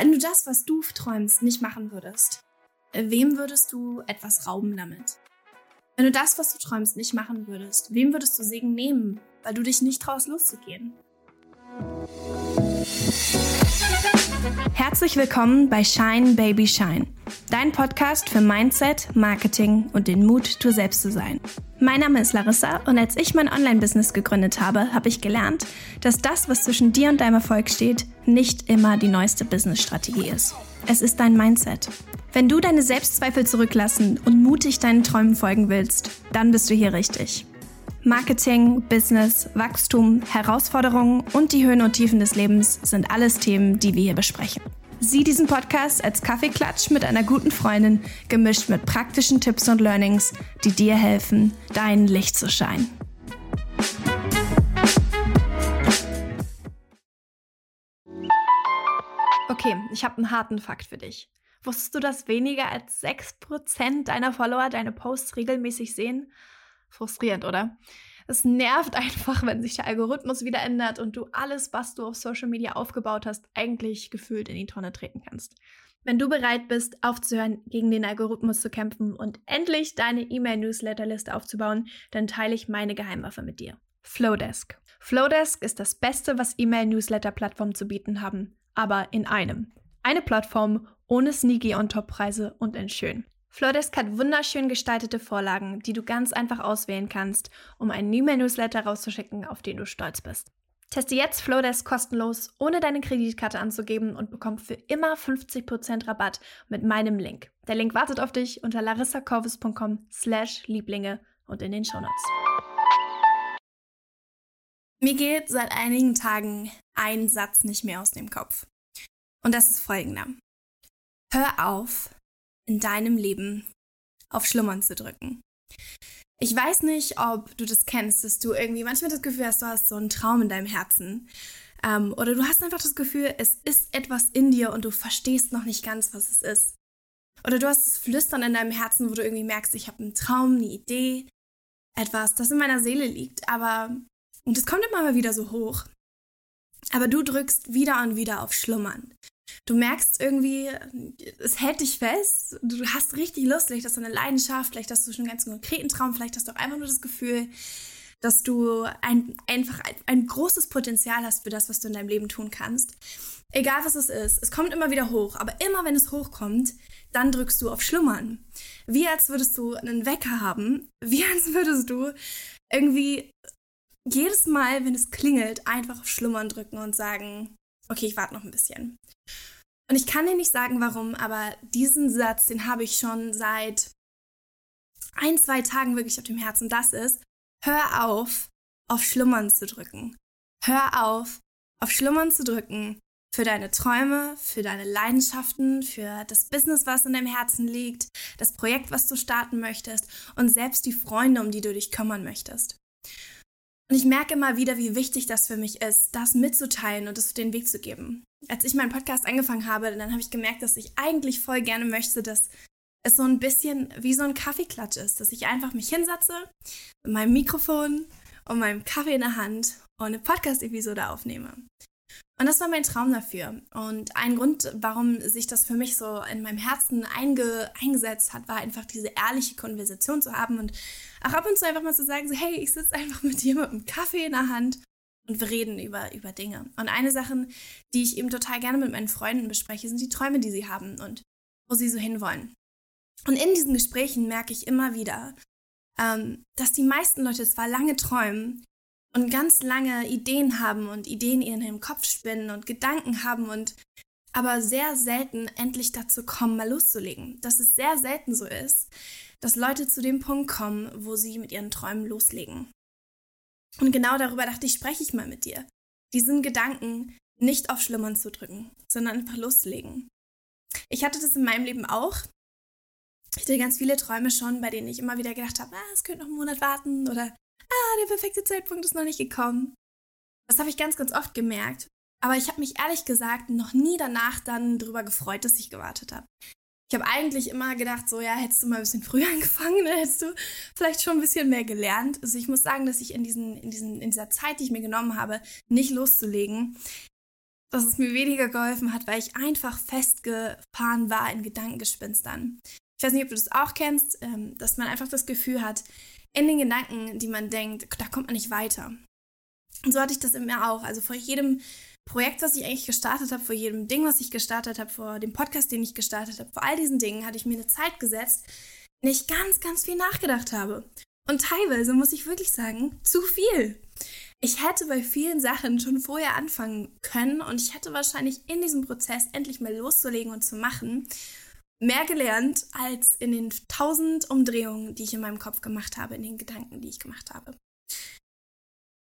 Wenn du das, was du träumst, nicht machen würdest, wem würdest du etwas rauben damit? Wenn du das, was du träumst, nicht machen würdest, wem würdest du Segen nehmen, weil du dich nicht traust, loszugehen? Herzlich willkommen bei Shine Baby Shine, dein Podcast für Mindset, Marketing und den Mut, du selbst zu sein. Mein Name ist Larissa und als ich mein Online-Business gegründet habe, habe ich gelernt, dass das, was zwischen dir und deinem Erfolg steht, nicht immer die neueste Business-Strategie ist. Es ist dein Mindset. Wenn du deine Selbstzweifel zurücklassen und mutig deinen Träumen folgen willst, dann bist du hier richtig. Marketing, Business, Wachstum, Herausforderungen und die Höhen und Tiefen des Lebens sind alles Themen, die wir hier besprechen. Sieh diesen Podcast als Kaffeeklatsch mit einer guten Freundin, gemischt mit praktischen Tipps und Learnings, die dir helfen, dein Licht zu scheinen. Okay, ich habe einen harten Fakt für dich. Wusstest du, dass weniger als 6% deiner Follower deine Posts regelmäßig sehen? Frustrierend, oder? Es nervt einfach, wenn sich der Algorithmus wieder ändert und du alles, was du auf Social Media aufgebaut hast, eigentlich gefühlt in die Tonne treten kannst. Wenn du bereit bist, aufzuhören, gegen den Algorithmus zu kämpfen und endlich deine E-Mail-Newsletterliste aufzubauen, dann teile ich meine Geheimwaffe mit dir. Flowdesk. Flowdesk ist das Beste, was E-Mail-Newsletter-Plattformen zu bieten haben, aber in einem. Eine Plattform ohne sneaky On-Top-Preise und in schön. Flowdesk hat wunderschön gestaltete Vorlagen, die du ganz einfach auswählen kannst, um einen E-Mail-Newsletter rauszuschicken, auf den du stolz bist. Teste jetzt Flowdesk kostenlos, ohne deine Kreditkarte anzugeben und bekomm für immer 50% Rabatt mit meinem Link. Der Link wartet auf dich unter larissacorvus.com slash Lieblinge und in den Shownotes. Mir geht seit einigen Tagen ein Satz nicht mehr aus dem Kopf. Und das ist folgender. Hör auf, in deinem Leben auf Schlummern zu drücken. Ich weiß nicht, ob du das kennst, dass du irgendwie manchmal das Gefühl hast, du hast so einen Traum in deinem Herzen. Ähm, oder du hast einfach das Gefühl, es ist etwas in dir und du verstehst noch nicht ganz, was es ist. Oder du hast das Flüstern in deinem Herzen, wo du irgendwie merkst, ich habe einen Traum, eine Idee, etwas, das in meiner Seele liegt. Aber, und es kommt immer mal wieder so hoch. Aber du drückst wieder und wieder auf Schlummern du merkst irgendwie, es hält dich fest, du hast richtig Lust, vielleicht hast du eine Leidenschaft, vielleicht hast du schon einen ganz konkreten Traum, vielleicht hast du auch einfach nur das Gefühl, dass du ein, einfach ein, ein großes Potenzial hast für das, was du in deinem Leben tun kannst. Egal was es ist, es kommt immer wieder hoch, aber immer wenn es hochkommt, dann drückst du auf Schlummern. Wie als würdest du einen Wecker haben, wie als würdest du irgendwie jedes Mal, wenn es klingelt, einfach auf Schlummern drücken und sagen, okay, ich warte noch ein bisschen. Und ich kann dir nicht sagen, warum, aber diesen Satz, den habe ich schon seit ein, zwei Tagen wirklich auf dem Herzen. Das ist, hör auf, auf Schlummern zu drücken. Hör auf, auf Schlummern zu drücken für deine Träume, für deine Leidenschaften, für das Business, was in deinem Herzen liegt, das Projekt, was du starten möchtest und selbst die Freunde, um die du dich kümmern möchtest. Und ich merke immer wieder, wie wichtig das für mich ist, das mitzuteilen und das den Weg zu geben. Als ich meinen Podcast angefangen habe, dann habe ich gemerkt, dass ich eigentlich voll gerne möchte, dass es so ein bisschen wie so ein Kaffeeklatsch ist, dass ich einfach mich hinsetze mit meinem Mikrofon und meinem Kaffee in der Hand und eine Podcast-Episode aufnehme. Und das war mein Traum dafür. Und ein Grund, warum sich das für mich so in meinem Herzen einge eingesetzt hat, war einfach diese ehrliche Konversation zu haben und auch ab und zu einfach mal zu sagen, so, hey, ich sitze einfach mit dir mit einem Kaffee in der Hand und wir reden über, über Dinge. Und eine Sache, die ich eben total gerne mit meinen Freunden bespreche, sind die Träume, die sie haben und wo sie so hinwollen. Und in diesen Gesprächen merke ich immer wieder, ähm, dass die meisten Leute zwar lange träumen, und ganz lange Ideen haben und Ideen in ihrem Kopf spinnen und Gedanken haben und aber sehr selten endlich dazu kommen, mal loszulegen. Dass es sehr selten so ist, dass Leute zu dem Punkt kommen, wo sie mit ihren Träumen loslegen. Und genau darüber dachte ich, spreche ich mal mit dir. Diesen Gedanken nicht auf Schlummern zu drücken, sondern einfach loszulegen. Ich hatte das in meinem Leben auch. Ich hatte ganz viele Träume schon, bei denen ich immer wieder gedacht habe, ah, es könnte noch einen Monat warten oder ah, der perfekte Zeitpunkt ist noch nicht gekommen. Das habe ich ganz, ganz oft gemerkt. Aber ich habe mich ehrlich gesagt noch nie danach dann darüber gefreut, dass ich gewartet habe. Ich habe eigentlich immer gedacht, so ja, hättest du mal ein bisschen früher angefangen, dann hättest du vielleicht schon ein bisschen mehr gelernt. Also ich muss sagen, dass ich in, diesen, in, diesen, in dieser Zeit, die ich mir genommen habe, nicht loszulegen, dass es mir weniger geholfen hat, weil ich einfach festgefahren war in Gedankengespinstern. Ich weiß nicht, ob du das auch kennst, ähm, dass man einfach das Gefühl hat, in den Gedanken, die man denkt, da kommt man nicht weiter. Und so hatte ich das in mir auch. Also vor jedem Projekt, was ich eigentlich gestartet habe, vor jedem Ding, was ich gestartet habe, vor dem Podcast, den ich gestartet habe, vor all diesen Dingen hatte ich mir eine Zeit gesetzt, in der ich ganz, ganz viel nachgedacht habe. Und teilweise muss ich wirklich sagen, zu viel. Ich hätte bei vielen Sachen schon vorher anfangen können und ich hätte wahrscheinlich in diesem Prozess endlich mal loszulegen und zu machen mehr gelernt als in den tausend Umdrehungen, die ich in meinem Kopf gemacht habe, in den Gedanken, die ich gemacht habe.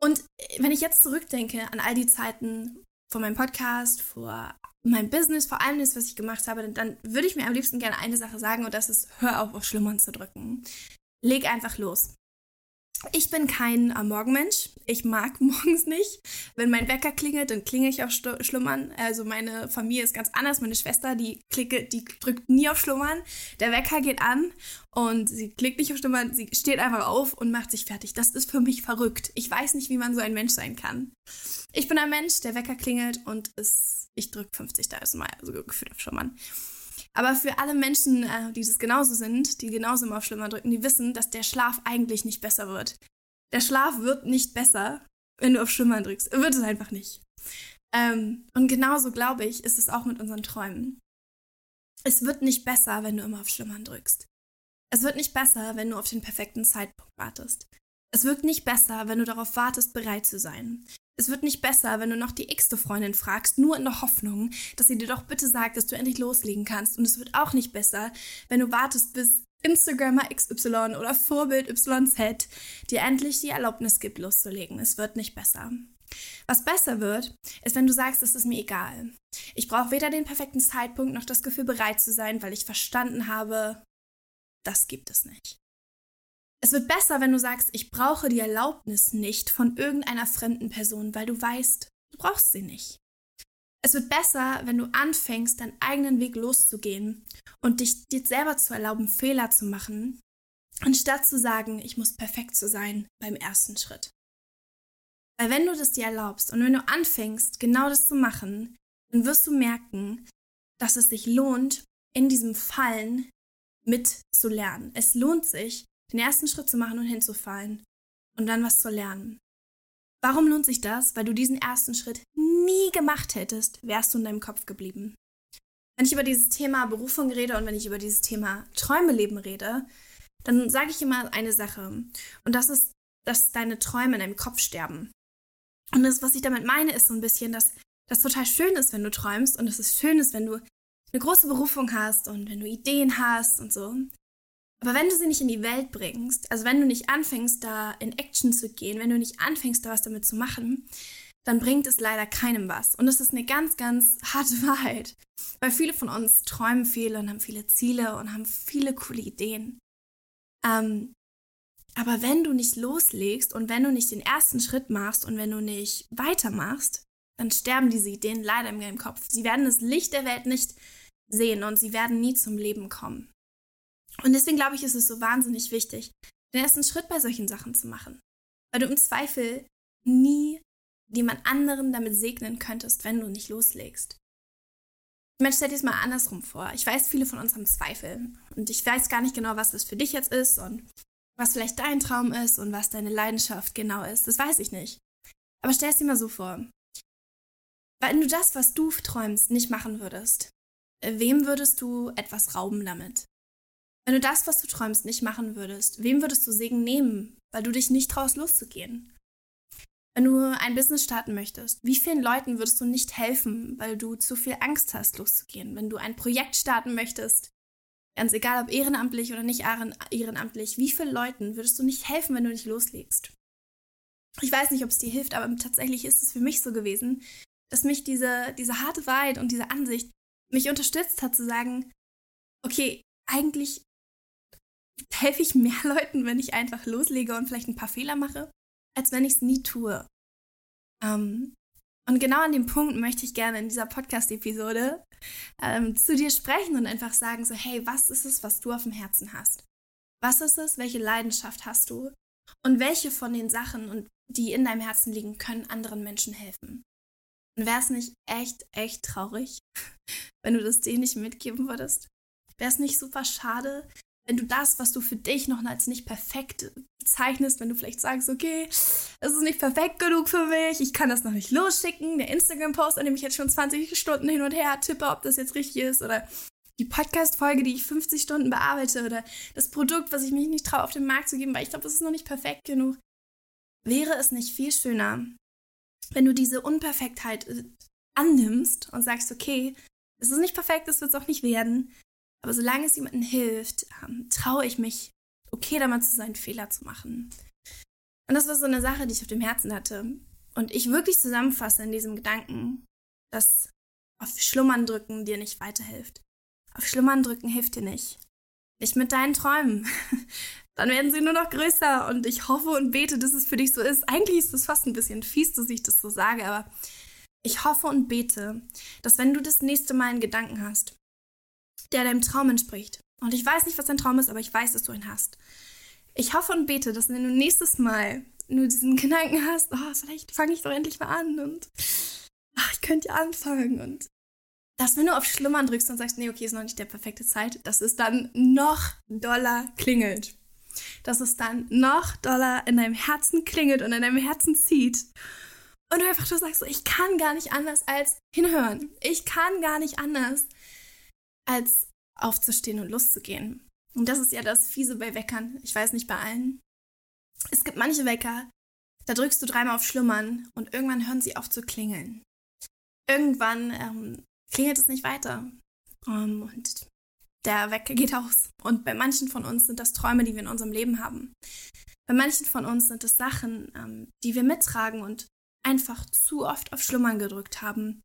Und wenn ich jetzt zurückdenke an all die Zeiten vor meinem Podcast, vor meinem Business, vor allem das, was ich gemacht habe, dann würde ich mir am liebsten gerne eine Sache sagen und das ist, hör auf, auf Schlummern zu drücken. Leg einfach los. Ich bin kein äh, Morgenmensch. Ich mag morgens nicht. Wenn mein Wecker klingelt, dann klinge ich auf Schlummern. Also meine Familie ist ganz anders. Meine Schwester, die klicke, die drückt nie auf Schlummern. Der Wecker geht an und sie klickt nicht auf Schlummern. Sie steht einfach auf und macht sich fertig. Das ist für mich verrückt. Ich weiß nicht, wie man so ein Mensch sein kann. Ich bin ein Mensch, der Wecker klingelt und es, ich drücke 50.000 Mal, also gefühlt auf Schlummern. Aber für alle Menschen, äh, die das genauso sind, die genauso immer auf Schlimmer drücken, die wissen, dass der Schlaf eigentlich nicht besser wird. Der Schlaf wird nicht besser, wenn du auf Schlimmer drückst. Wird es einfach nicht. Ähm, und genauso, glaube ich, ist es auch mit unseren Träumen. Es wird nicht besser, wenn du immer auf Schlimmern drückst. Es wird nicht besser, wenn du auf den perfekten Zeitpunkt wartest. Es wird nicht besser, wenn du darauf wartest, bereit zu sein. Es wird nicht besser, wenn du noch die x-te Freundin fragst, nur in der Hoffnung, dass sie dir doch bitte sagt, dass du endlich loslegen kannst. Und es wird auch nicht besser, wenn du wartest, bis Instagrammer XY oder Vorbild YZ dir endlich die Erlaubnis gibt, loszulegen. Es wird nicht besser. Was besser wird, ist, wenn du sagst, es ist mir egal. Ich brauche weder den perfekten Zeitpunkt noch das Gefühl, bereit zu sein, weil ich verstanden habe, das gibt es nicht. Es wird besser, wenn du sagst, ich brauche die Erlaubnis nicht von irgendeiner fremden Person, weil du weißt, du brauchst sie nicht. Es wird besser, wenn du anfängst, deinen eigenen Weg loszugehen und dich dir selber zu erlauben, Fehler zu machen, anstatt zu sagen, ich muss perfekt zu sein beim ersten Schritt. Weil wenn du das dir erlaubst und wenn du anfängst, genau das zu machen, dann wirst du merken, dass es sich lohnt, in diesem Fallen mitzulernen. Es lohnt sich, den ersten Schritt zu machen und hinzufallen und dann was zu lernen. Warum lohnt sich das? Weil du diesen ersten Schritt nie gemacht hättest, wärst du in deinem Kopf geblieben. Wenn ich über dieses Thema Berufung rede und wenn ich über dieses Thema Träume leben rede, dann sage ich immer eine Sache. Und das ist, dass deine Träume in deinem Kopf sterben. Und das, was ich damit meine, ist so ein bisschen, dass das total schön ist, wenn du träumst und dass es schön ist, wenn du eine große Berufung hast und wenn du Ideen hast und so. Aber wenn du sie nicht in die Welt bringst, also wenn du nicht anfängst, da in Action zu gehen, wenn du nicht anfängst, da was damit zu machen, dann bringt es leider keinem was. Und das ist eine ganz, ganz harte Wahrheit. Weil viele von uns träumen viel und haben viele Ziele und haben viele coole Ideen. Ähm, aber wenn du nicht loslegst und wenn du nicht den ersten Schritt machst und wenn du nicht weitermachst, dann sterben diese Ideen leider in deinem Kopf. Sie werden das Licht der Welt nicht sehen und sie werden nie zum Leben kommen. Und deswegen glaube ich, ist es so wahnsinnig wichtig, den ersten Schritt bei solchen Sachen zu machen. Weil du im Zweifel nie jemand anderen damit segnen könntest, wenn du nicht loslegst. Ich meine, stell dir es mal andersrum vor. Ich weiß, viele von uns haben Zweifel. Und ich weiß gar nicht genau, was das für dich jetzt ist und was vielleicht dein Traum ist und was deine Leidenschaft genau ist. Das weiß ich nicht. Aber stell es dir mal so vor. Wenn du das, was du träumst, nicht machen würdest, wem würdest du etwas rauben damit? Wenn du das, was du träumst, nicht machen würdest, wem würdest du Segen nehmen, weil du dich nicht traust, loszugehen? Wenn du ein Business starten möchtest, wie vielen Leuten würdest du nicht helfen, weil du zu viel Angst hast, loszugehen? Wenn du ein Projekt starten möchtest, ganz egal ob ehrenamtlich oder nicht ehrenamtlich, wie vielen Leuten würdest du nicht helfen, wenn du nicht loslegst? Ich weiß nicht, ob es dir hilft, aber tatsächlich ist es für mich so gewesen, dass mich diese, diese harte Wahrheit und diese Ansicht mich unterstützt hat zu sagen, okay, eigentlich helfe ich mehr Leuten, wenn ich einfach loslege und vielleicht ein paar Fehler mache, als wenn ich es nie tue. Ähm, und genau an dem Punkt möchte ich gerne in dieser Podcast-Episode ähm, zu dir sprechen und einfach sagen, so, hey, was ist es, was du auf dem Herzen hast? Was ist es? Welche Leidenschaft hast du? Und welche von den Sachen, die in deinem Herzen liegen, können anderen Menschen helfen? Und wäre es nicht echt, echt traurig, wenn du das denen nicht mitgeben würdest? Wäre es nicht super schade, wenn du das, was du für dich noch als nicht perfekt bezeichnest, wenn du vielleicht sagst, okay, das ist nicht perfekt genug für mich, ich kann das noch nicht losschicken, der Instagram-Post, an dem ich jetzt schon 20 Stunden hin und her tippe, ob das jetzt richtig ist, oder die Podcast-Folge, die ich 50 Stunden bearbeite, oder das Produkt, was ich mich nicht traue, auf den Markt zu geben, weil ich glaube, das ist noch nicht perfekt genug. Wäre es nicht viel schöner, wenn du diese Unperfektheit äh, annimmst und sagst, okay, es ist nicht perfekt, es wird es auch nicht werden, aber solange es jemandem hilft, ähm, traue ich mich, okay damit zu sein, Fehler zu machen. Und das war so eine Sache, die ich auf dem Herzen hatte. Und ich wirklich zusammenfasse in diesem Gedanken, dass auf Schlummern drücken dir nicht weiterhilft. Auf Schlummern drücken hilft dir nicht. Nicht mit deinen Träumen. Dann werden sie nur noch größer und ich hoffe und bete, dass es für dich so ist. Eigentlich ist es fast ein bisschen fies, dass ich das so sage, aber ich hoffe und bete, dass wenn du das nächste Mal einen Gedanken hast, der deinem Traum entspricht. Und ich weiß nicht, was dein Traum ist, aber ich weiß, dass du ihn hast. Ich hoffe und bete, dass wenn du nächstes Mal nur diesen Gedanken hast, oh, vielleicht fange ich doch endlich mal an und ach, ich könnte ja anfangen und dass wenn du auf Schlummern drückst und sagst, nee, okay, ist noch nicht der perfekte Zeit, dass es dann noch doller klingelt. Dass es dann noch doller in deinem Herzen klingelt und in deinem Herzen zieht. Und du einfach so sagst, ich kann gar nicht anders als hinhören. Ich kann gar nicht anders als aufzustehen und loszugehen. Und das ist ja das Fiese bei Weckern. Ich weiß nicht bei allen. Es gibt manche Wecker, da drückst du dreimal auf Schlummern und irgendwann hören sie auf zu klingeln. Irgendwann ähm, klingelt es nicht weiter. Um, und der Wecker geht aus. Und bei manchen von uns sind das Träume, die wir in unserem Leben haben. Bei manchen von uns sind es Sachen, ähm, die wir mittragen und einfach zu oft auf Schlummern gedrückt haben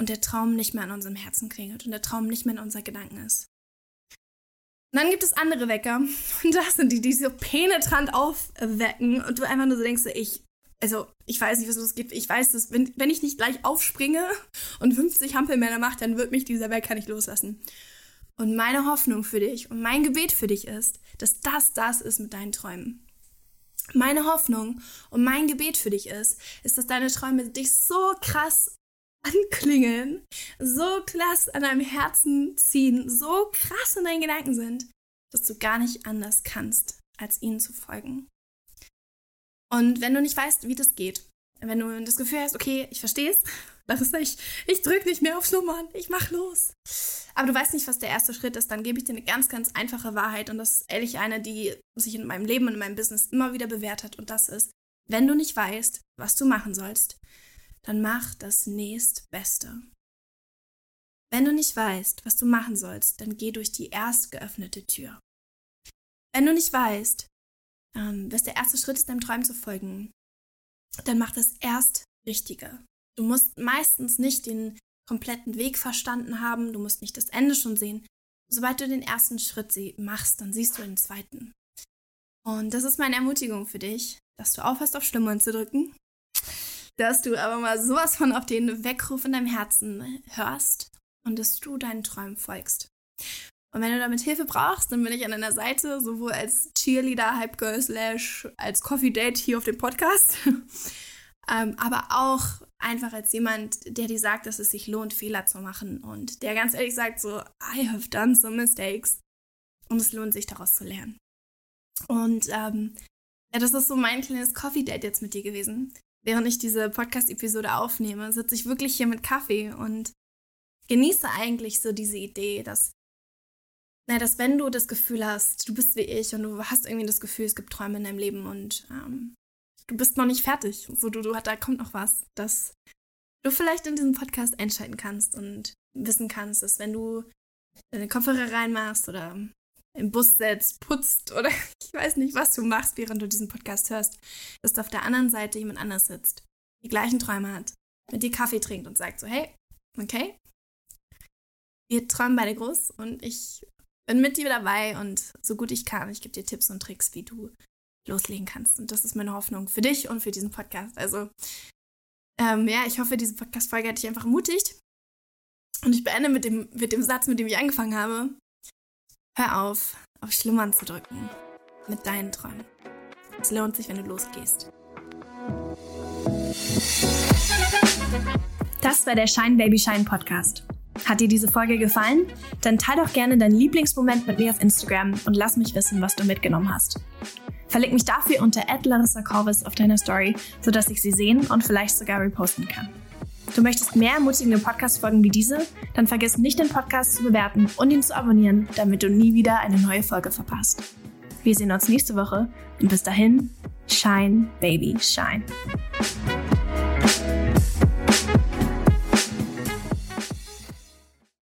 und der Traum nicht mehr an unserem Herzen klingelt und der Traum nicht mehr in unser Gedanken ist. Und dann gibt es andere Wecker und das sind die, die so penetrant aufwecken und du einfach nur so denkst, ich, also ich weiß nicht, was es gibt. Ich weiß, dass wenn, wenn ich nicht gleich aufspringe und 50 Hampelmänner mache, dann wird mich dieser Wecker nicht loslassen. Und meine Hoffnung für dich und mein Gebet für dich ist, dass das das ist mit deinen Träumen. Meine Hoffnung und mein Gebet für dich ist, ist, dass deine Träume dich so krass anklingeln, so krass an deinem Herzen ziehen, so krass in deinen Gedanken sind, dass du gar nicht anders kannst, als ihnen zu folgen. Und wenn du nicht weißt, wie das geht, wenn du das Gefühl hast, okay, ich verstehe es, Larissa, ich, ich drücke nicht mehr aufs Nummern, ich mach los. Aber du weißt nicht, was der erste Schritt ist, dann gebe ich dir eine ganz, ganz einfache Wahrheit und das ist ehrlich eine, die sich in meinem Leben und in meinem Business immer wieder bewährt hat und das ist, wenn du nicht weißt, was du machen sollst, dann mach das nächstbeste. Wenn du nicht weißt, was du machen sollst, dann geh durch die erst geöffnete Tür. Wenn du nicht weißt, ähm, was der erste Schritt ist, deinem Träumen zu folgen, dann mach das erst Richtige. Du musst meistens nicht den kompletten Weg verstanden haben, du musst nicht das Ende schon sehen. Sobald du den ersten Schritt machst, dann siehst du den zweiten. Und das ist meine Ermutigung für dich, dass du aufhörst, auf Schlummern zu drücken dass du aber mal sowas von auf den Weckruf in deinem Herzen hörst und dass du deinen Träumen folgst. Und wenn du damit Hilfe brauchst, dann bin ich an deiner Seite, sowohl als Cheerleader, Hypegirl slash als Coffee Date hier auf dem Podcast, ähm, aber auch einfach als jemand, der dir sagt, dass es sich lohnt, Fehler zu machen und der ganz ehrlich sagt so, I have done some mistakes und es lohnt sich daraus zu lernen. Und ähm, ja, das ist so mein kleines Coffee Date jetzt mit dir gewesen während ich diese Podcast-Episode aufnehme, sitze ich wirklich hier mit Kaffee und genieße eigentlich so diese Idee, dass, na, dass wenn du das Gefühl hast, du bist wie ich und du hast irgendwie das Gefühl, es gibt Träume in deinem Leben und ähm, du bist noch nicht fertig, so du, du, da kommt noch was, dass du vielleicht in diesem Podcast einschalten kannst und wissen kannst, dass wenn du deine Kopfhörer reinmachst oder im Bus setzt, putzt oder ich weiß nicht, was du machst, während du diesen Podcast hörst, dass auf der anderen Seite jemand anders sitzt, die gleichen Träume hat, mit dir Kaffee trinkt und sagt so, hey, okay, wir träumen beide groß und ich bin mit dir dabei und so gut ich kann, ich gebe dir Tipps und Tricks, wie du loslegen kannst. Und das ist meine Hoffnung für dich und für diesen Podcast. Also, ähm, ja, ich hoffe, diese Podcast-Folge hat dich einfach ermutigt. Und ich beende mit dem, mit dem Satz, mit dem ich angefangen habe. Hör auf, auf Schlummern zu drücken mit deinen Träumen. Es lohnt sich, wenn du losgehst. Das war der Shine Baby Shine Podcast. Hat dir diese Folge gefallen? Dann teile doch gerne deinen Lieblingsmoment mit mir auf Instagram und lass mich wissen, was du mitgenommen hast. Verlinke mich dafür unter Larissa Corvus auf deiner Story, sodass ich sie sehen und vielleicht sogar reposten kann. Du möchtest mehr ermutigende Podcast-Folgen wie diese? Dann vergiss nicht, den Podcast zu bewerten und ihn zu abonnieren, damit du nie wieder eine neue Folge verpasst. Wir sehen uns nächste Woche und bis dahin, shine, baby, shine.